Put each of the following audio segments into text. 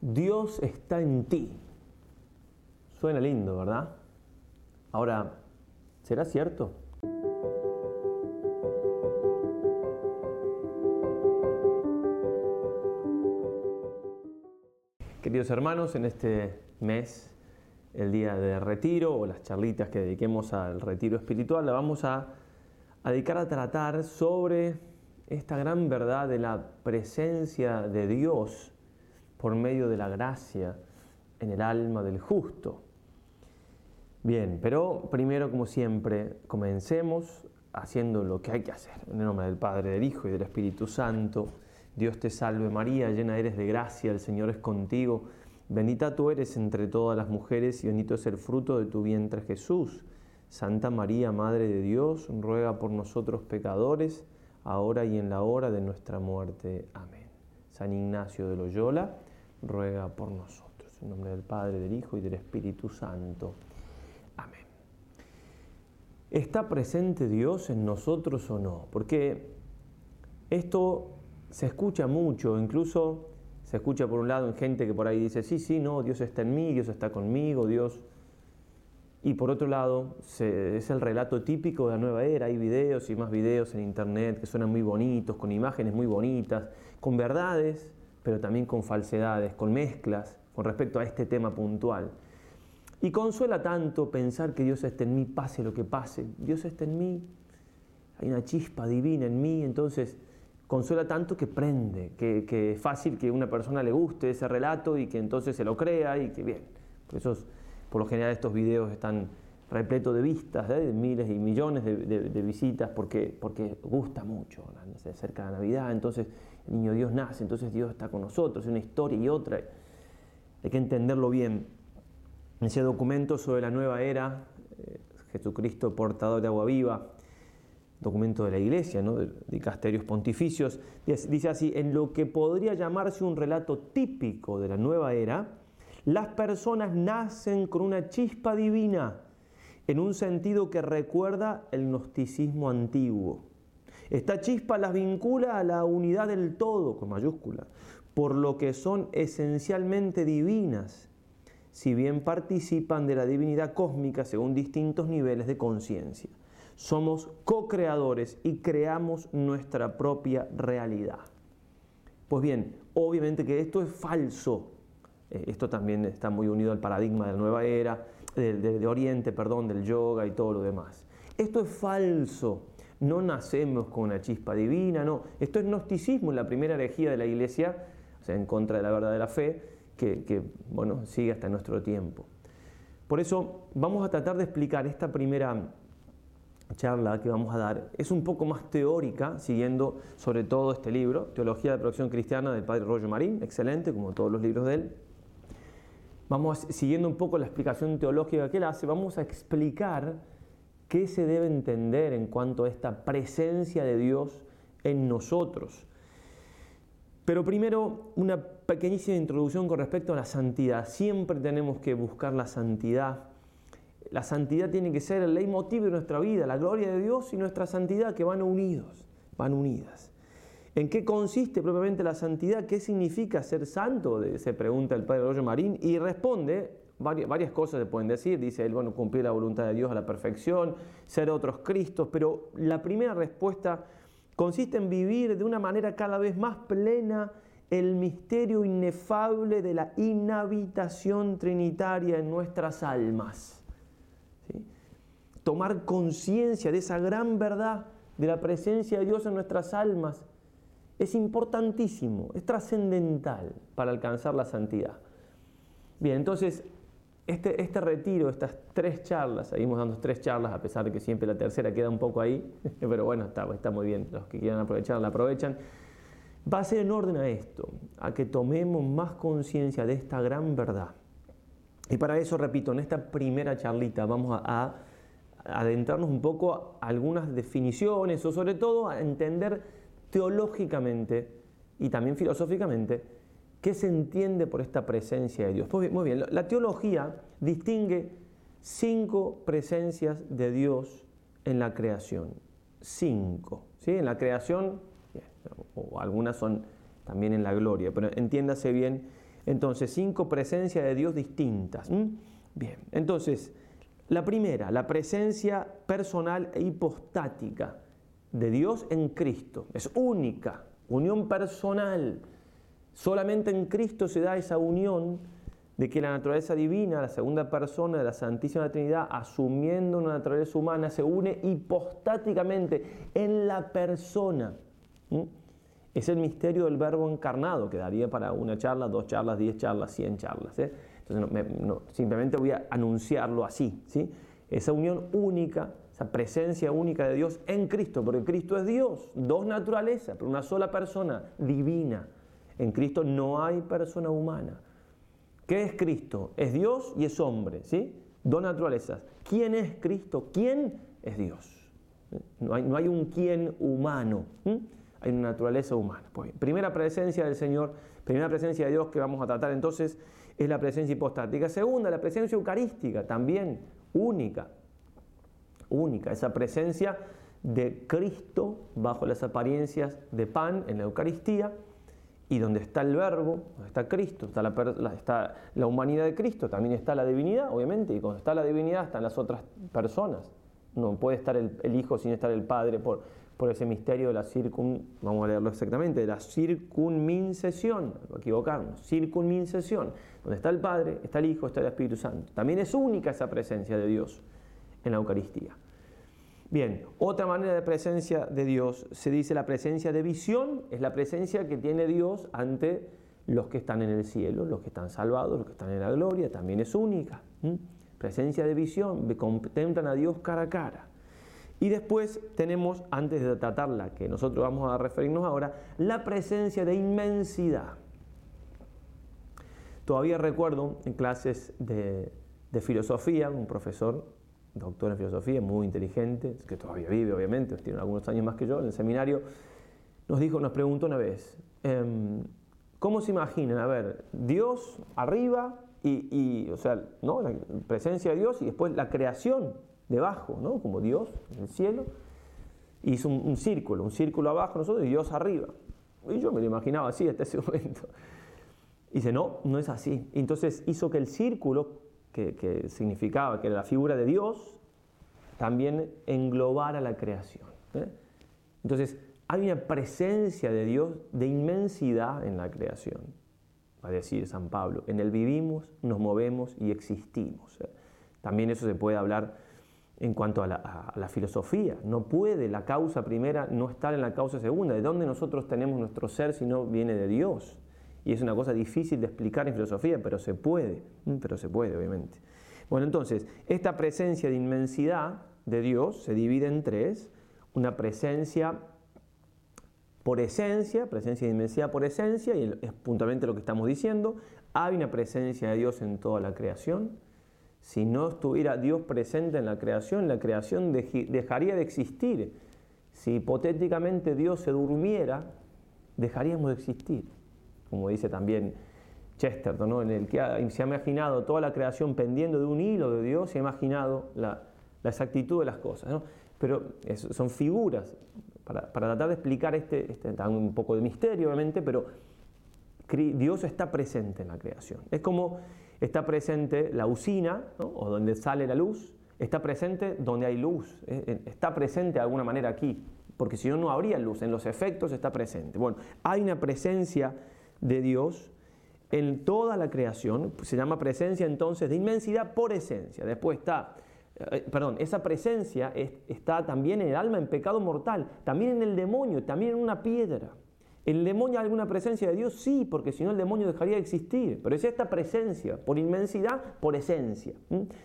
Dios está en ti. Suena lindo, ¿verdad? Ahora, ¿será cierto? Queridos hermanos, en este mes, el día de retiro o las charlitas que dediquemos al retiro espiritual, la vamos a, a dedicar a tratar sobre esta gran verdad de la presencia de Dios por medio de la gracia en el alma del justo. Bien, pero primero, como siempre, comencemos haciendo lo que hay que hacer. En el nombre del Padre, del Hijo y del Espíritu Santo. Dios te salve María, llena eres de gracia, el Señor es contigo. Bendita tú eres entre todas las mujeres y bendito es el fruto de tu vientre Jesús. Santa María, Madre de Dios, ruega por nosotros pecadores, ahora y en la hora de nuestra muerte. Amén. San Ignacio de Loyola, ruega por nosotros. En nombre del Padre, del Hijo y del Espíritu Santo. Amén. ¿Está presente Dios en nosotros o no? Porque esto se escucha mucho, incluso se escucha por un lado en gente que por ahí dice, sí, sí, no, Dios está en mí, Dios está conmigo, Dios... Y por otro lado, es el relato típico de la nueva era. Hay videos y más videos en internet que suenan muy bonitos, con imágenes muy bonitas, con verdades, pero también con falsedades, con mezclas con respecto a este tema puntual. Y consuela tanto pensar que Dios está en mí, pase lo que pase. Dios está en mí, hay una chispa divina en mí, entonces consuela tanto que prende, que, es fácil que una persona le guste ese relato y que entonces se lo crea y que bien. Por eso, por lo general, estos videos están repletos de vistas, ¿eh? de miles y millones de, visitas, porque, porque gusta mucho. Se acerca la Navidad, entonces niño Dios nace, entonces Dios está con nosotros, es una historia y otra. Hay que entenderlo bien. Ese documento sobre la nueva era, eh, Jesucristo portador de agua viva, documento de la Iglesia, de dicasterios pontificios, dice así, en lo que podría llamarse un relato típico de la nueva era, las personas nacen con una chispa divina, en un sentido que recuerda el gnosticismo antiguo. Esta chispa las vincula a la unidad del todo, con mayúscula, por lo que son esencialmente divinas, si bien participan de la divinidad cósmica según distintos niveles de conciencia. Somos co-creadores y creamos nuestra propia realidad. Pues bien, obviamente que esto es falso. Eh, esto también está muy unido al paradigma de la nueva era, de, Oriente, perdón, del yoga y todo lo demás. Esto es falso no nacemos con una chispa divina, no. Esto es gnosticismo, la primera herejía de la iglesia, o sea, en contra de la verdad de la fe, que, bueno, sigue hasta nuestro tiempo. Por eso vamos a tratar de explicar esta primera charla que vamos a dar. Es un poco más teórica, siguiendo sobre todo este libro, Teología de Producción Cristiana del padre Rollo Marín, excelente, como todos los libros de él. Vamos siguiendo un poco la explicación teológica que él hace, vamos a explicar ¿Qué se debe entender en cuanto a esta presencia de Dios en nosotros? Pero primero, una pequeñísima introducción con respecto a la santidad. Siempre tenemos que buscar la santidad. La santidad tiene que ser el leitmotiv de nuestra vida, la gloria de Dios y nuestra santidad que van unidos, van unidas. ¿En qué consiste propiamente la santidad? ¿Qué significa ser santo? Se pregunta el padre Roger Marín y responde varias, cosas se pueden decir. Dice él, bueno, cumplir la voluntad de Dios a la perfección, ser otros Cristos, pero la primera respuesta consiste en vivir de una manera cada vez más plena el misterio inefable de la inhabitación trinitaria en nuestras almas. Tomar conciencia de esa gran verdad de la presencia de Dios en nuestras almas es importantísimo, es trascendental para alcanzar la santidad. Bien, entonces este, este, retiro, estas tres charlas, seguimos dando tres charlas, a pesar de que siempre la tercera queda un poco ahí, pero bueno, está, muy bien, los que quieran aprovechar la aprovechan, va a ser en orden a esto, a que tomemos más conciencia de esta gran verdad. Y para eso, repito, en esta primera charlita vamos a, a adentrarnos un poco a algunas definiciones o sobre todo a entender teológicamente y también filosóficamente ¿Qué se entiende por esta presencia de Dios? Muy bien, la teología distingue cinco presencias de Dios en la creación. Cinco. ¿sí? En la creación, o algunas son también en la gloria, pero entiéndase bien, Entonces, cinco presencias de Dios distintas. Bien, entonces, la primera, la presencia personal e hipostática de Dios en Cristo. Es única, unión personal. Solamente en Cristo se da esa unión de que la naturaleza divina, la segunda persona de la Santísima Trinidad, asumiendo una naturaleza humana, se une hipostáticamente en la persona. Es el misterio del verbo encarnado, que daría para una charla, dos charlas, diez charlas, cien charlas. ¿eh? Entonces, simplemente voy a anunciarlo así. ¿sí? Esa unión única, esa presencia única de Dios en Cristo, porque Cristo es Dios, dos naturalezas, pero una sola persona divina. En Cristo no hay persona humana. ¿Qué es Cristo? Es Dios y es hombre, ¿sí? Dos naturalezas. ¿Quién es Cristo? ¿Quién es Dios? No hay, un quién humano, hay una naturaleza humana. Pues primera presencia del Señor, primera presencia de Dios que vamos a tratar entonces es la presencia hipostática. Segunda, la presencia eucarística, también única, única, esa presencia de Cristo bajo las apariencias de pan en la Eucaristía y donde está el verbo, donde está Cristo, está la, está la, humanidad de Cristo, también está la divinidad, obviamente, y cuando está la divinidad están las otras personas. No puede estar el, Hijo sin estar el Padre por, ese misterio de la circun, vamos a leerlo exactamente, de la circunmincesión, no equivocarnos, circunmincesión, donde está el Padre, está el Hijo, está el Espíritu Santo. También es única esa presencia de Dios en la Eucaristía. Bien, otra manera de presencia de Dios se dice la presencia de visión, es la presencia que tiene Dios ante los que están en el cielo, los que están salvados, los que están en la gloria, también es única. Presencia de visión, contemplan a Dios cara a cara. Y después tenemos, antes de tratarla, que nosotros vamos a referirnos ahora, la presencia de inmensidad. Todavía recuerdo en clases de, de filosofía, un profesor doctor en filosofía, muy inteligente, que todavía vive obviamente, tiene algunos años más que yo en el seminario, nos dijo, nos preguntó una vez, em, ¿cómo se imaginan? A ver, Dios arriba y, o sea, ¿no? la presencia de Dios y después la creación debajo, ¿no? Como Dios en el cielo, hizo un, círculo, un círculo abajo nosotros y Dios arriba. Y yo me lo imaginaba así hasta ese momento. Y dice, no, no es así. Entonces hizo que el círculo que, significaba que la figura de Dios también englobara la creación. ¿eh? Entonces, hay una presencia de Dios de inmensidad en la creación, va a decir San Pablo. En él vivimos, nos movemos y existimos. ¿eh? También eso se puede hablar en cuanto a la, a la, filosofía. No puede la causa primera no estar en la causa segunda. ¿De dónde nosotros tenemos nuestro ser si no viene de Dios? Y es una cosa difícil de explicar en filosofía, pero se puede, pero se puede, obviamente. Bueno, entonces, esta presencia de inmensidad de Dios se divide en tres. Una presencia por esencia, presencia de inmensidad por esencia, y es puntualmente lo que estamos diciendo. Hay una presencia de Dios en toda la creación. Si no estuviera Dios presente en la creación, la creación dejaría de existir. Si hipotéticamente Dios se durmiera, dejaríamos de existir como dice también Chesterton, ¿no? en el que se ha imaginado toda la creación pendiendo de un hilo de Dios, se ha imaginado la, exactitud de las cosas. Pero son figuras para, tratar de explicar este, este un poco de misterio, obviamente, pero Dios está presente en la creación. Es como está presente la usina, o donde sale la luz, está presente donde hay luz, ¿eh? está presente de alguna manera aquí, porque si no, no habría luz, en los efectos está presente. Bueno, hay una presencia de Dios en toda la creación. Se llama presencia entonces de inmensidad por esencia. Después está, eh, perdón, esa presencia está también en el alma en pecado mortal, también en el demonio, también en una piedra. ¿El demonio hay alguna presencia de Dios? Sí, porque si no el demonio dejaría de existir. Pero es esta presencia por inmensidad, por esencia.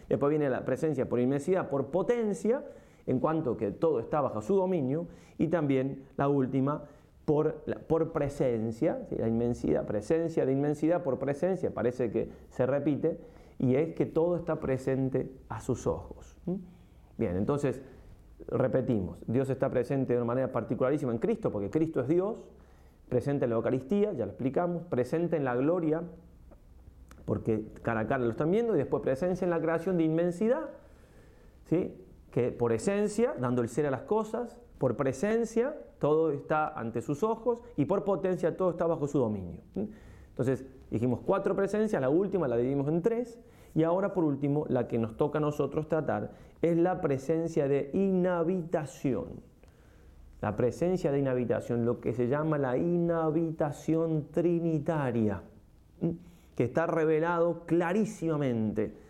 Después viene la presencia por inmensidad, por potencia, en cuanto que todo está bajo su dominio. Y también la última, por, presencia, la inmensidad, presencia de inmensidad por presencia, parece que se repite, y es que todo está presente a sus ojos. Bien, entonces repetimos, Dios está presente de una manera particularísima en Cristo, porque Cristo es Dios, presente en la Eucaristía, ya lo explicamos, presente en la gloria, porque cara a cara lo están viendo, y después presencia en la creación de inmensidad, ¿sí? que por esencia, dando el ser a las cosas, por presencia, todo está ante sus ojos y por potencia, todo está bajo su dominio. Entonces, Dijimos cuatro presencias, la última la dividimos en tres, y ahora por último, la que nos toca a nosotros tratar es la presencia de inhabitación. La presencia de inhabitación, lo que se llama la inhabitación trinitaria, que está revelado clarísimamente.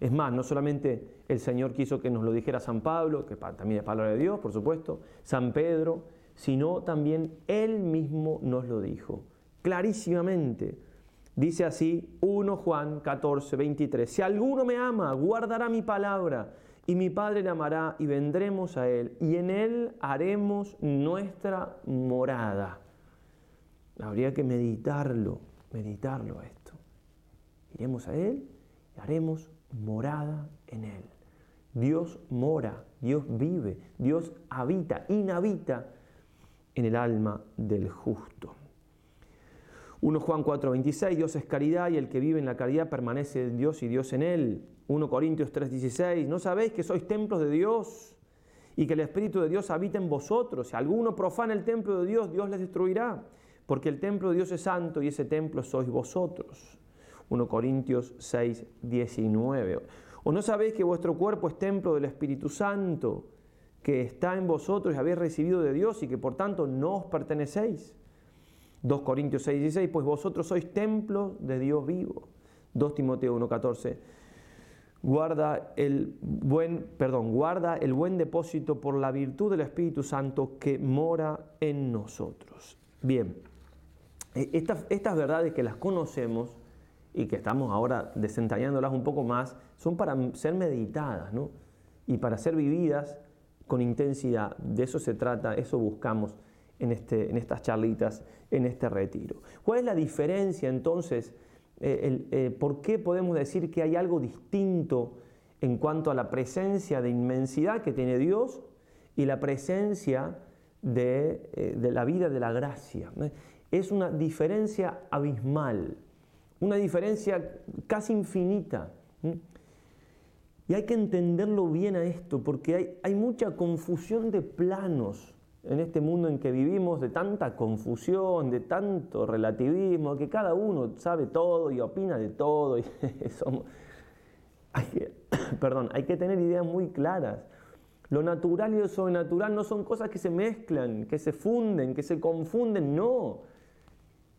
Es más, no solamente el Señor quiso que nos lo dijera San Pablo, que también es palabra de Dios, por supuesto, San Pedro, sino también Él mismo nos lo dijo, clarísimamente. Dice así 1 Juan 14, 23, si alguno me ama, guardará mi palabra, y mi Padre le amará, y vendremos a Él, y en Él haremos nuestra morada. Habría que meditarlo, meditarlo esto. Iremos a Él y haremos morada en Él. Dios mora, Dios vive, Dios habita, inhabita en el alma del justo. 1 Juan 4, 26, Dios es caridad y el que vive en la caridad permanece en Dios y Dios en él. 1 Corintios 3, 16, ¿no sabéis que sois templos de Dios y que el Espíritu de Dios habita en vosotros? Si alguno profana el templo de Dios, Dios les destruirá, porque el templo de Dios es santo y ese templo sois vosotros. 1 Corintios 6, 19. ¿O no sabéis que vuestro cuerpo es templo del Espíritu Santo, que está en vosotros y habéis recibido de Dios y que por tanto no os pertenecéis? 2 Corintios 6, 16, pues vosotros sois templo de Dios vivo. 2 Timoteo 1, 14. Guarda el buen, perdón, guarda el buen depósito por la virtud del Espíritu Santo que mora en nosotros. Bien, e, estas, estas verdades que las conocemos y que estamos ahora desentrañándolas un poco más, son para ser meditadas ¿no? y para ser vividas con intensidad. De eso se trata, eso buscamos en, este, en estas charlitas, en este retiro. ¿Cuál es la diferencia entonces? Eh, eh, ¿Por qué podemos decir que hay algo distinto en cuanto a la presencia de inmensidad que tiene Dios y la presencia de, eh, de la vida de la gracia? Es una diferencia abismal, una diferencia casi infinita. Y hay que entenderlo bien a esto, porque hay, hay mucha confusión de planos en este mundo en que vivimos de tanta confusión, de tanto relativismo, que cada uno sabe todo y opina de todo. Hay, que, perdón, hay que tener ideas muy claras. Lo natural y lo sobrenatural no son cosas que se mezclan, que se funden, que se confunden, no.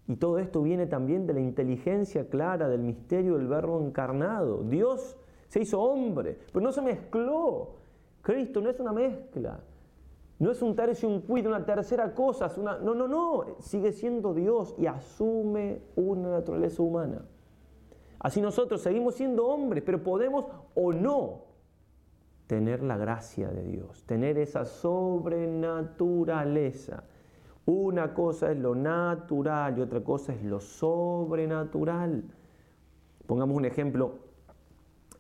Y todo esto viene también de la inteligencia clara del misterio del verbo encarnado. Dios se hizo hombre, pero no se mezcló. Cristo no es una mezcla. No es un tercio, un cuido, una tercera cosa. No, no, no. Sigue siendo Dios y asume una naturaleza humana. Así nosotros seguimos siendo hombres, pero podemos o no tener la gracia de Dios, tener esa sobrenaturaleza. Una cosa es lo natural y otra cosa es lo sobrenatural. Pongamos un ejemplo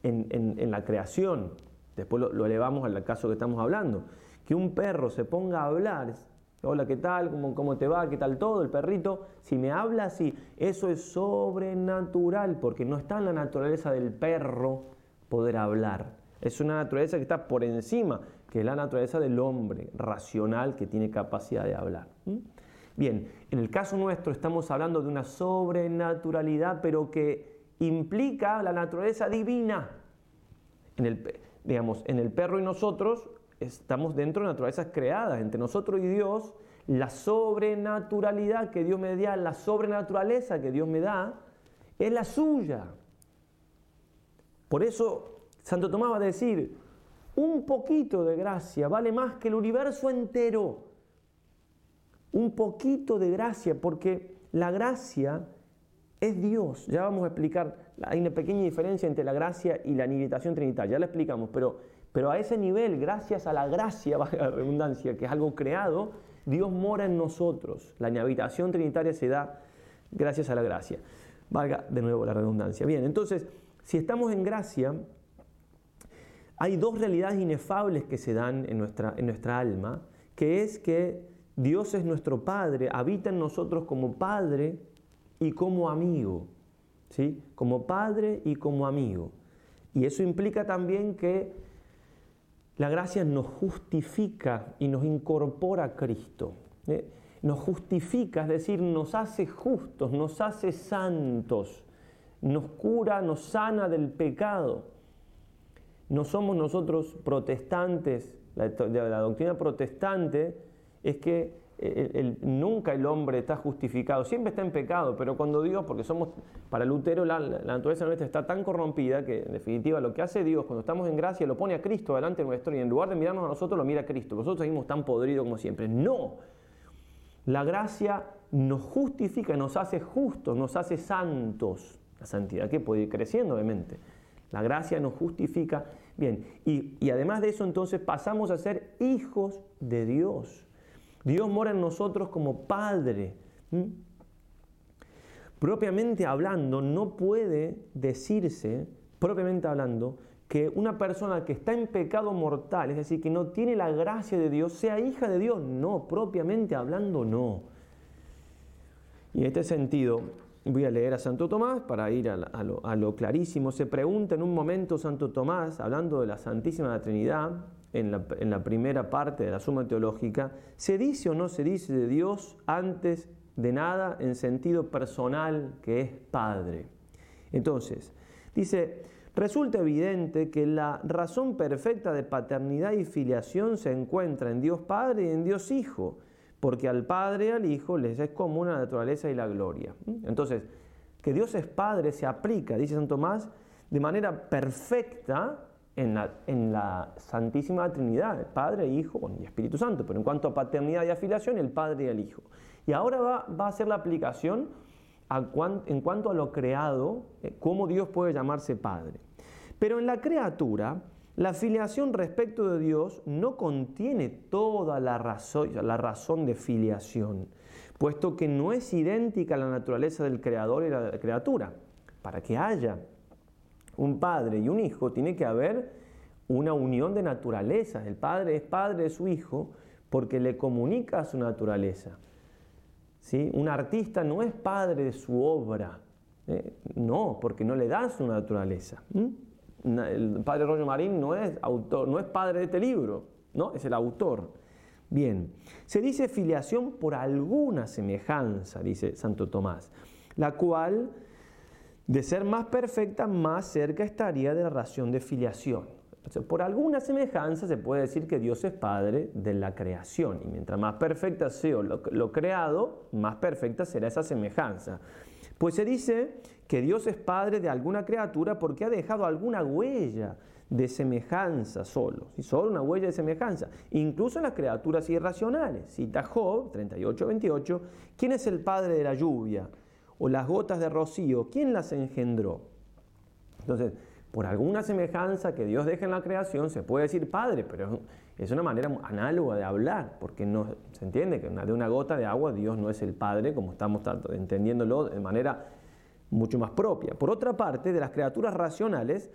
en, la creación, después lo, lo elevamos al caso que estamos hablando que un perro se ponga a hablar, hola, ¿qué tal? ¿Cómo, ¿Cómo, te va? ¿Qué tal todo? El perrito, si me habla así, eso es sobrenatural, porque no está en la naturaleza del perro poder hablar. Es una naturaleza que está por encima, que es la naturaleza del hombre racional que tiene capacidad de hablar. Bien, en el caso nuestro estamos hablando de una sobrenaturalidad, pero que implica la naturaleza divina. En el, digamos, en el perro y nosotros estamos dentro de naturalezas creadas, entre nosotros y Dios, la sobrenaturalidad que Dios me da, la sobrenaturaleza que Dios me da, es la suya. Por eso Santo Tomás va a decir, un poquito de gracia vale más que el universo entero. Un poquito de gracia, porque la gracia es Dios. Ya vamos a explicar, hay una pequeña diferencia entre la gracia y la inhabitación trinitaria, ya la explicamos, pero pero a ese nivel, gracias a la gracia, valga la redundancia, que es algo creado, Dios mora en nosotros. La habitación trinitaria se da gracias a la gracia. Valga de nuevo la redundancia. Bien, entonces, si estamos en gracia, hay dos realidades inefables que se dan en nuestra, en nuestra alma, que es que Dios es nuestro Padre, habita en nosotros como Padre y como amigo. ¿sí? Como Padre y como amigo. Y eso implica también que la gracia nos justifica y nos incorpora a Cristo. nos justifica, es decir, nos hace justos, nos hace santos, nos cura, nos sana del pecado. No somos nosotros protestantes, la, la doctrina protestante es que nunca el hombre está justificado, siempre está en pecado, pero cuando Dios, porque somos, para Lutero la, naturaleza nuestra está tan corrompida que en definitiva lo que hace Dios cuando estamos en gracia lo pone a Cristo delante nuestro y en lugar de mirarnos a nosotros lo mira a Cristo. Nosotros seguimos tan podridos como siempre. No, la gracia nos justifica, nos hace justos, nos hace santos. La santidad que puede ir creciendo, obviamente. La gracia nos justifica. Bien, y, además de eso entonces pasamos a ser hijos de Dios. Dios mora en nosotros como Padre. Propiamente hablando, no puede decirse, propiamente hablando, que una persona que está en pecado mortal, es decir, que no tiene la gracia de Dios, sea hija de Dios. No, propiamente hablando, no. Y en este sentido, voy a leer a Santo Tomás para ir a, lo, clarísimo. Se pregunta en un momento Santo Tomás, hablando de la Santísima Trinidad, en la, primera parte de la suma teológica, ¿se dice o no se dice de Dios antes de nada en sentido personal que es Padre? Entonces, dice, resulta evidente que la razón perfecta de paternidad y filiación se encuentra en Dios Padre y en Dios Hijo, porque al Padre y al Hijo les es común la naturaleza y la gloria. Entonces, que Dios es Padre se aplica, dice San Tomás, de manera perfecta en la, Santísima Trinidad, Padre, Hijo y Espíritu Santo. Pero en cuanto a paternidad y afiliación, el Padre y el Hijo. Y ahora va, va a ser la aplicación en cuanto a lo creado, eh, cómo Dios puede llamarse Padre. Pero en la criatura, la filiación respecto de Dios no contiene toda la razón, la razón de filiación, puesto que no es idéntica a la naturaleza del creador y la criatura. Para que haya un padre y un hijo, tiene que haber una unión de naturaleza. El padre es padre de su hijo porque le comunica su naturaleza. ¿Sí? Un artista no es padre de su obra, ¿eh? no, porque no le da su naturaleza. El padre Roger Marín no es, autor, no es padre de este libro, ¿no? es el autor. Bien, se dice filiación por alguna semejanza, dice Santo Tomás, la cual de ser más perfecta, más cerca estaría de la ración de filiación. por alguna semejanza se puede decir que Dios es Padre de la creación y mientras más perfecta sea lo creado, más perfecta será esa semejanza. Pues se dice que Dios es Padre de alguna criatura porque ha dejado alguna huella de semejanza solo, y solo una huella de semejanza, incluso en las criaturas irracionales. Cita Job 38-28, ¿quién es el Padre de la lluvia? o las gotas de rocío, ¿quién las engendró? Entonces, por alguna semejanza que Dios deja en la creación, se puede decir Padre, pero es una manera análoga de hablar, porque no, se entiende que de una gota de agua Dios no es el Padre, como estamos entendiéndolo de manera mucho más propia. Por otra parte, de las criaturas racionales,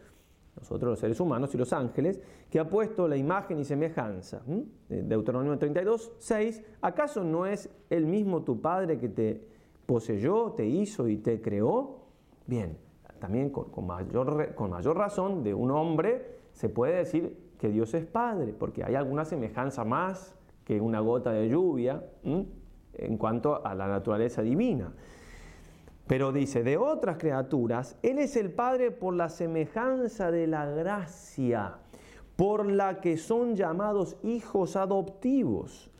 nosotros los seres humanos y los ángeles, que ha puesto la imagen y semejanza. Deuteronomio 32, 6, ¿acaso no es el mismo tu Padre que te poseyó, te hizo y te creó, bien, también con, mayor, con mayor razón de un hombre se puede decir que Dios es Padre, porque hay alguna semejanza más que una gota de lluvia en cuanto a la naturaleza divina. Pero dice, de otras criaturas, Él es el Padre por la semejanza de la gracia, por la que son llamados hijos adoptivos,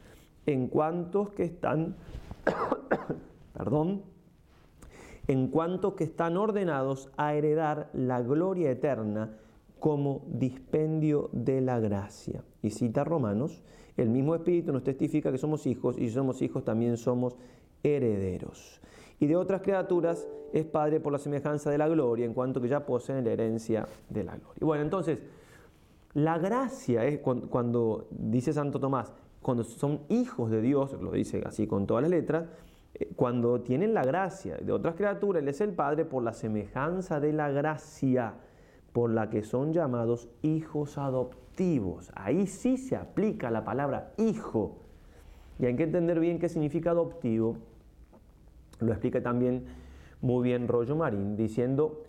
en cuantos que están perdón, en cuanto que están ordenados a heredar la gloria eterna como dispendio de la gracia. Y cita Romanos, el mismo Espíritu nos testifica que somos hijos y si somos hijos también somos herederos. Y de otras criaturas es Padre por la semejanza de la gloria, en cuanto que ya poseen la herencia de la gloria. Bueno, entonces, la gracia es cuando, cuando dice Santo Tomás, cuando son hijos de Dios, lo dice así con todas las letras, eh, cuando tienen la gracia de otras criaturas, Él es el Padre por la semejanza de la gracia por la que son llamados hijos adoptivos. Ahí sí se aplica la palabra hijo. Y hay que entender bien qué significa adoptivo. Lo explica también muy bien Rollo Marín, diciendo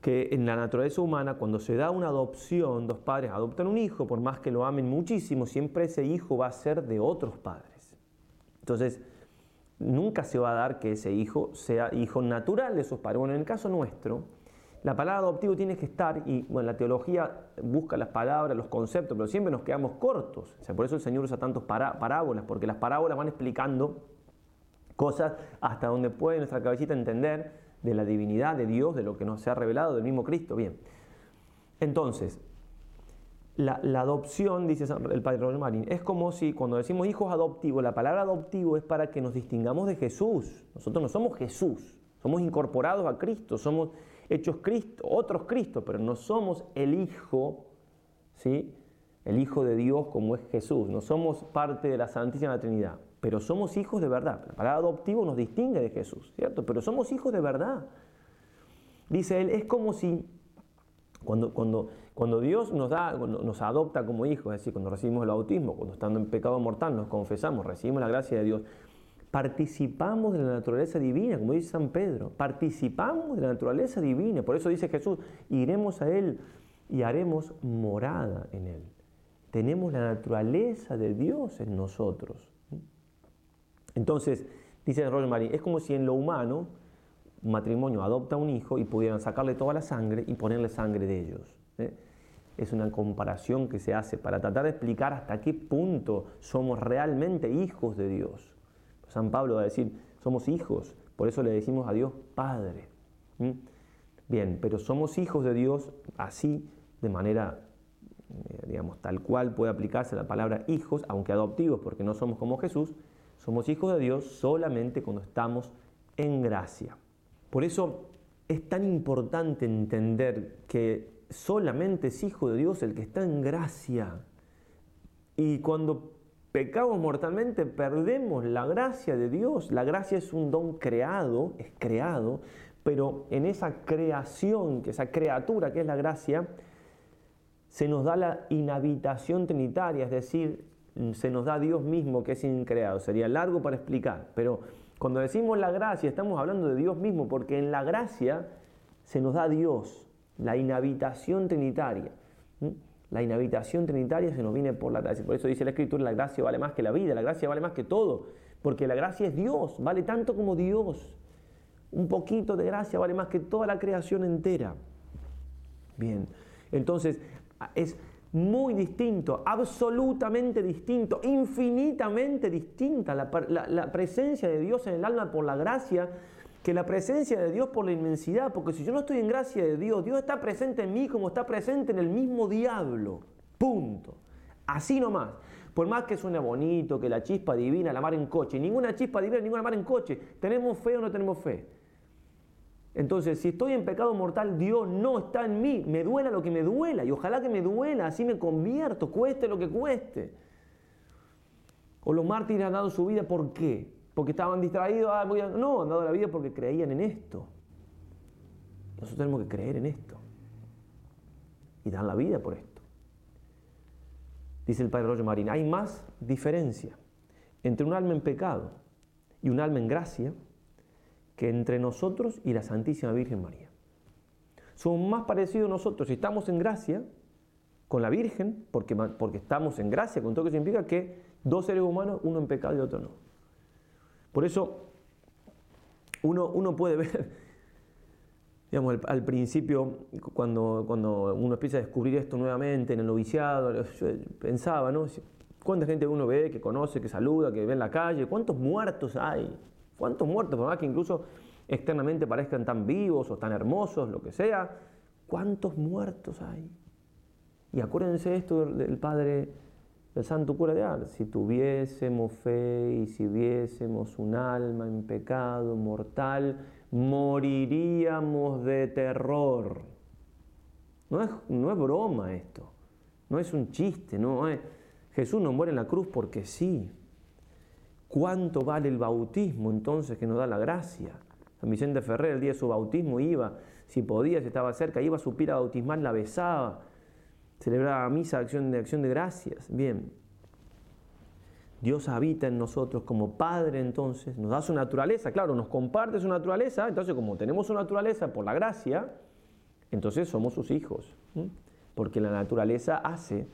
que en la naturaleza humana, cuando se da una adopción, dos padres adoptan un hijo, por más que lo amen muchísimo, siempre ese hijo va a ser de otros padres. Entonces, nunca se va a dar que ese hijo sea hijo natural de sus padres. Bueno, en el caso nuestro, la palabra adoptivo tiene que estar, y bueno, la teología busca las palabras, los conceptos, pero siempre nos quedamos cortos. O sea, por eso el Señor usa tantos parábolas, porque las parábolas van explicando cosas hasta donde puede nuestra cabecita entender de la divinidad de Dios, de lo que nos se ha revelado del mismo Cristo. Bien, entonces, la, adopción, dice el padre Ronald Marín, es como si cuando decimos hijos adoptivos, la palabra adoptivo es para que nos distingamos de Jesús. Nosotros no somos Jesús, somos incorporados a Cristo, somos hechos Cristo, otros Cristo, pero no somos el Hijo, ¿sí? el Hijo de Dios como es Jesús, no somos parte de la Santísima Trinidad, pero somos hijos de verdad. La palabra adoptivo nos distingue de Jesús, ¿cierto? Pero somos hijos de verdad. Dice él, es como si cuando, cuando, cuando Dios nos, da, nos adopta como hijos, es decir, cuando recibimos el bautismo, cuando estando en pecado mortal nos confesamos, recibimos la gracia de Dios, participamos de la naturaleza divina, como dice San Pedro, participamos de la naturaleza divina. Por eso dice Jesús, iremos a Él y haremos morada en Él. Tenemos la naturaleza de Dios en nosotros. Entonces, dice Roger Marín, es como si en lo humano un matrimonio adopta un hijo y pudieran sacarle toda la sangre y ponerle sangre de ellos. ¿eh? Es una comparación que se hace para tratar de explicar hasta qué punto somos realmente hijos de Dios. San Pablo va a decir, somos hijos, por eso le decimos a Dios Padre. Bien, pero somos hijos de Dios así, de manera, eh, digamos, tal cual puede aplicarse la palabra hijos, aunque adoptivos, porque no somos como Jesús, somos hijos de Dios solamente cuando estamos en gracia. Por eso es tan importante entender que solamente es hijo de Dios el que está en gracia. Y cuando pecamos mortalmente perdemos la gracia de Dios. La gracia es un don creado, es creado, pero en esa creación, que esa criatura que es la gracia, se nos da la inhabitación trinitaria, es decir, se nos da Dios mismo que es increado. Sería largo para explicar, pero cuando decimos la gracia, estamos hablando de Dios mismo, porque en la gracia se nos da Dios, la inhabitación trinitaria. La inhabitación trinitaria se nos viene por la gracia. Por eso dice la Escritura, la gracia vale más que la vida, la gracia vale más que todo, porque la gracia es Dios, vale tanto como Dios. Un poquito de gracia vale más que toda la creación entera. Bien, entonces es muy distinto, absolutamente distinto, infinitamente distinta la, presencia de Dios en el alma por la gracia que la presencia de Dios por la inmensidad, porque si yo no estoy en gracia de Dios, Dios está presente en mí como está presente en el mismo diablo. Punto. Así nomás. Por más que suene bonito, que la chispa divina, la mar en coche, ninguna chispa divina, ninguna mar en coche. ¿Tenemos fe o no tenemos fe? Entonces, si estoy en pecado mortal, Dios no está en mí. Me duela lo que me duela. Y ojalá que me duela, así me convierto, cueste lo que cueste. O los mártires han dado su vida, ¿por qué? Porque estaban distraídos. Ah, no, han dado la vida porque creían en esto. Nosotros tenemos que creer en esto. Y dan la vida por esto. Dice el padre Roger Marín, hay más diferencia entre un alma en pecado y un alma en gracia que entre nosotros y la Santísima Virgen María. Somos más parecidos nosotros si estamos en gracia con la Virgen, porque, porque estamos en gracia, con todo lo que significa que dos seres humanos, uno en pecado y otro no. Por eso uno, uno puede ver, digamos, al, principio, cuando, cuando uno empieza a descubrir esto nuevamente en el noviciado, yo pensaba, ¿no? ¿Cuánta gente uno ve, que conoce, que saluda, que ve en la calle? ¿Cuántos muertos hay? ¿Cuántos muertos, por más que incluso externamente parezcan tan vivos o tan hermosos, lo que sea? ¿Cuántos muertos hay? Y acuérdense esto del Padre, del Santo Cura de Ars. Si tuviésemos fe y si viésemos un alma en pecado mortal, moriríamos de terror. No es, no es broma esto, no es un chiste, no es... Jesús no muere en la cruz porque sí. ¿Cuánto vale el bautismo entonces que nos da la gracia? San Vicente Ferrer el día de su bautismo iba, si podía, si estaba cerca, iba a su pira bautismal, la besaba, celebraba misa de acción, de acción de gracias. Bien, Dios habita en nosotros como Padre entonces, nos da su naturaleza, claro, nos comparte su naturaleza, entonces como tenemos su naturaleza por la gracia, entonces somos sus hijos, porque la naturaleza hace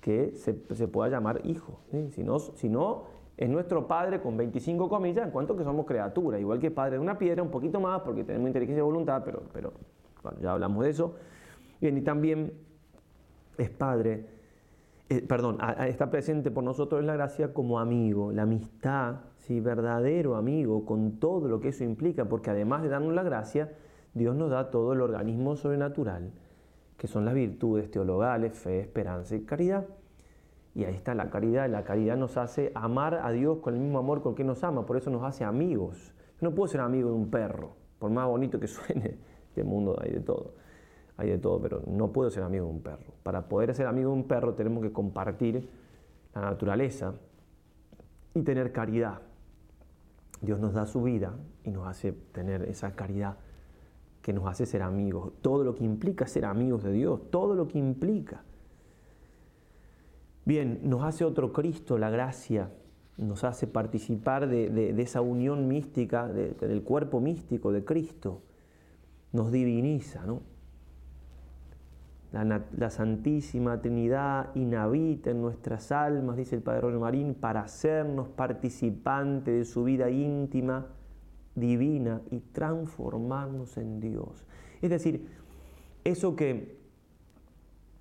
que se, pueda llamar hijo. Si, no, si no, es nuestro padre con 25 comillas en cuanto que somos criaturas, igual que padre de una piedra, un poquito más porque tenemos inteligencia y voluntad, pero, pero bueno, ya hablamos de eso. Bien, y también es padre, eh, perdón, está presente por nosotros en la gracia como amigo, la amistad, ¿sí? verdadero amigo, con todo lo que eso implica, porque además de darnos la gracia, Dios nos da todo el organismo sobrenatural, que son las virtudes teologales, fe, esperanza y caridad. Y ahí está la caridad. La caridad nos hace amar a Dios con el mismo amor con que nos ama, por eso nos hace amigos. No puedo ser amigo de un perro, por más bonito que suene, este mundo hay de todo. Hay de todo, pero no puedo ser amigo de un perro. Para poder ser amigo de un perro tenemos que compartir la naturaleza y tener caridad. Dios nos da su vida y nos hace tener esa caridad que nos hace ser amigos. Todo lo que implica ser amigos de Dios, todo lo que implica. Bien, nos hace otro Cristo la gracia, nos hace participar de, esa unión mística, del cuerpo místico de Cristo, nos diviniza, ¿no? La, Santísima Trinidad inhabita en nuestras almas, dice el Padre Marín, para hacernos participantes de su vida íntima, divina y transformarnos en Dios. Es decir, eso que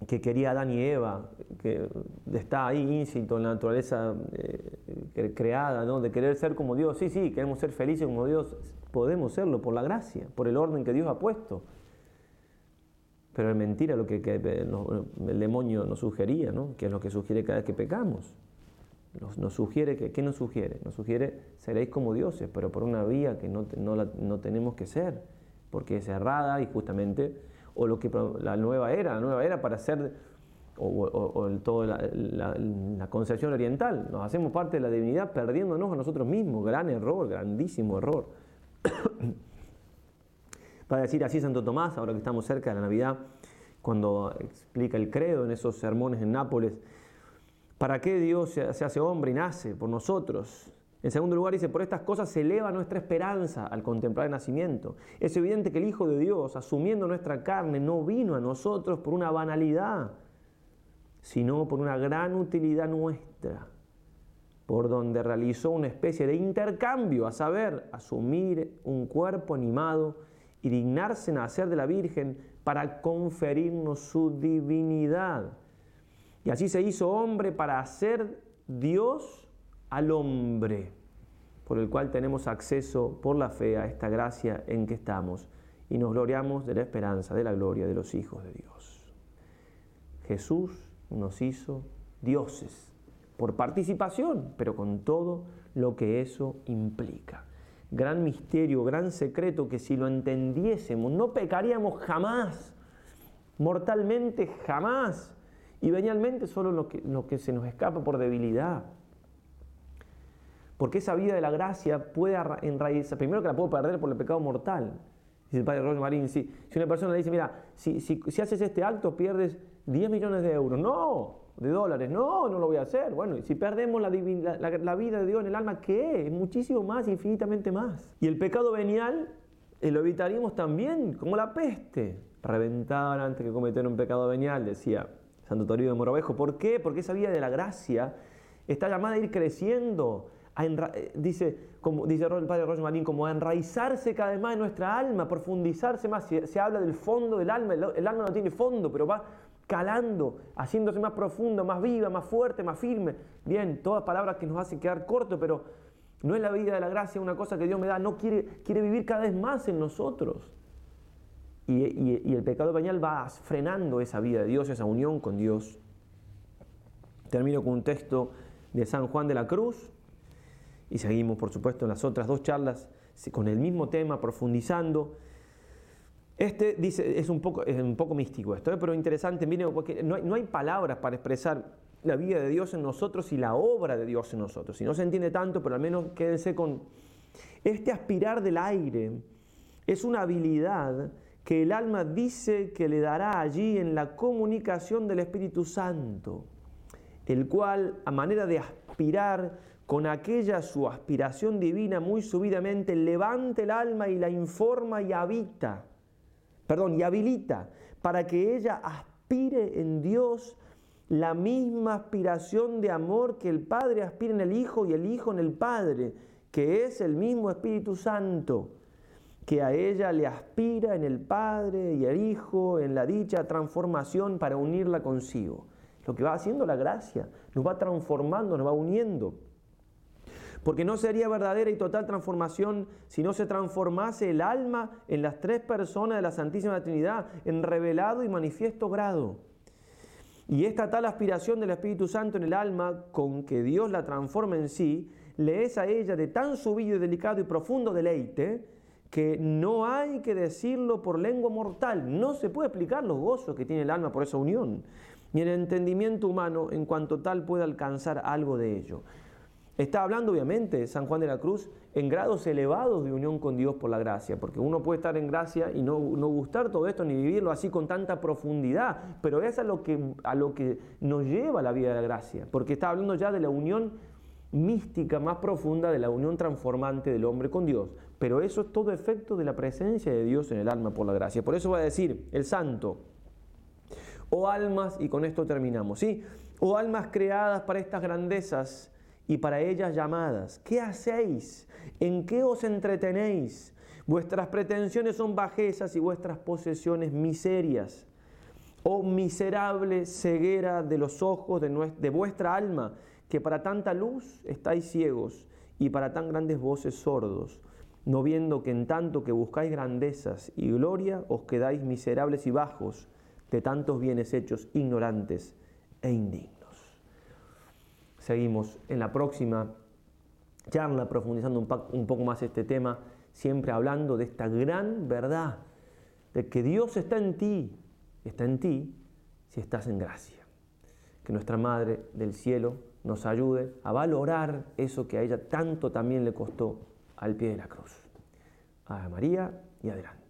que quería Adán y Eva, que está ahí íncito en la naturaleza eh, creada, ¿no? de querer ser como Dios. Sí, sí, queremos ser felices como Dios. Podemos serlo por la gracia, por el orden que Dios ha puesto. Pero es mentira lo que, el demonio nos sugería, ¿no? que es lo que sugiere cada vez que pecamos. Nos, sugiere que, ¿qué nos sugiere? Nos sugiere seréis como dioses, pero por una vía que no, no tenemos que ser, porque es errada y justamente o lo que la nueva era, la nueva era para ser, o, toda la, concepción oriental. Nos hacemos parte de la divinidad perdiéndonos a nosotros mismos. Gran error, grandísimo error. para decir así Santo Tomás, ahora que estamos cerca de la Navidad, cuando explica el credo en esos sermones en Nápoles, ¿para qué Dios se hace hombre y nace por nosotros? En segundo lugar dice, por estas cosas se eleva nuestra esperanza al contemplar el nacimiento. Es evidente que el Hijo de Dios, asumiendo nuestra carne, no vino a nosotros por una banalidad, sino por una gran utilidad nuestra, por donde realizó una especie de intercambio, a saber, asumir un cuerpo animado y dignarse nacer de la Virgen para conferirnos su divinidad. Y así se hizo hombre para hacer Dios al hombre, por el cual tenemos acceso por la fe a esta gracia en que estamos y nos gloriamos de la esperanza de la gloria de los hijos de Dios. Jesús nos hizo dioses por participación, pero con todo lo que eso implica. Gran misterio, gran secreto que si lo entendiésemos no pecaríamos jamás, mortalmente jamás, y venialmente solo lo que, lo que se nos escapa por debilidad. Porque esa vida de la gracia puede enraizar, primero que la puedo perder por el pecado mortal. Dice el padre Roger Marín, si, si, una persona le dice, mira, si, si, haces este acto pierdes 10 millones de euros, no, de dólares, no, no lo voy a hacer. Bueno, y si perdemos la, la, vida de Dios en el alma, ¿qué? Muchísimo más, infinitamente más. Y el pecado venial eh, lo evitaríamos también, como la peste. Reventar antes que cometer un pecado venial, decía Santo Toribio de Morovejo. ¿Por qué? Porque esa vida de la gracia está llamada a ir creciendo eh, dice, como dice el padre Roger Marín, como a enraizarse cada vez más en nuestra alma, profundizarse más. Se, habla del fondo del alma, el, alma no tiene fondo, pero va calando, haciéndose más profunda, más viva, más fuerte, más firme. Bien, todas palabras que nos hacen quedar cortos, pero no es la vida de la gracia una cosa que Dios me da, no quiere, quiere vivir cada vez más en nosotros. Y, y el pecado pañal va frenando esa vida de Dios, esa unión con Dios. Termino con un texto de San Juan de la Cruz, y seguimos, por supuesto, en las otras dos charlas con el mismo tema, profundizando. Este dice, es un poco, es un poco místico esto, ¿eh? pero interesante, porque no hay, no hay palabras para expresar la vida de Dios en nosotros y la obra de Dios en nosotros. Si no se entiende tanto, pero al menos quédense con... Este aspirar del aire es una habilidad que el alma dice que le dará allí en la comunicación del Espíritu Santo, el cual, a manera de aspirar, con aquella su aspiración divina muy subidamente levanta el alma y la informa y habita, perdón, y habilita, para que ella aspire en Dios la misma aspiración de amor que el Padre aspira en el Hijo y el Hijo en el Padre, que es el mismo Espíritu Santo, que a ella le aspira en el Padre y el Hijo, en la dicha transformación para unirla consigo. Lo que va haciendo la gracia, nos va transformando, nos va uniendo. Porque no sería verdadera y total transformación si no se transformase el alma en las tres personas de la Santísima Trinidad, en revelado y manifiesto grado. Y esta tal aspiración del Espíritu Santo en el alma, con que Dios la transforma en sí, le es a ella de tan subido y delicado y profundo deleite, que no hay que decirlo por lengua mortal. No se puede explicar los gozos que tiene el alma por esa unión, ni el entendimiento humano en cuanto tal puede alcanzar algo de ello. Está hablando obviamente San Juan de la Cruz en grados elevados de unión con Dios por la gracia, porque uno puede estar en gracia y no, gustar todo esto ni vivirlo así con tanta profundidad, pero es a lo, que, a lo que nos lleva la vida de la gracia, porque está hablando ya de la unión mística más profunda, de la unión transformante del hombre con Dios, pero eso es todo efecto de la presencia de Dios en el alma por la gracia. Por eso va a decir el santo, oh almas, y con esto terminamos, ¿sí? Oh almas creadas para estas grandezas, y para ellas llamadas. ¿Qué hacéis? ¿En qué os entretenéis? Vuestras pretensiones son bajezas y vuestras posesiones miserias. Oh miserable ceguera de los ojos de, vuestra alma, que para tanta luz estáis ciegos y para tan grandes voces sordos, no viendo que en tanto que buscáis grandezas y gloria os quedáis miserables y bajos de tantos bienes hechos ignorantes e indignos. Seguimos en la próxima charla profundizando un, poco más este tema, siempre hablando de esta gran verdad, de que Dios está en ti, está en ti si estás en gracia. Que nuestra Madre del Cielo nos ayude a valorar eso que a ella tanto también le costó al pie de la cruz. A María y adelante.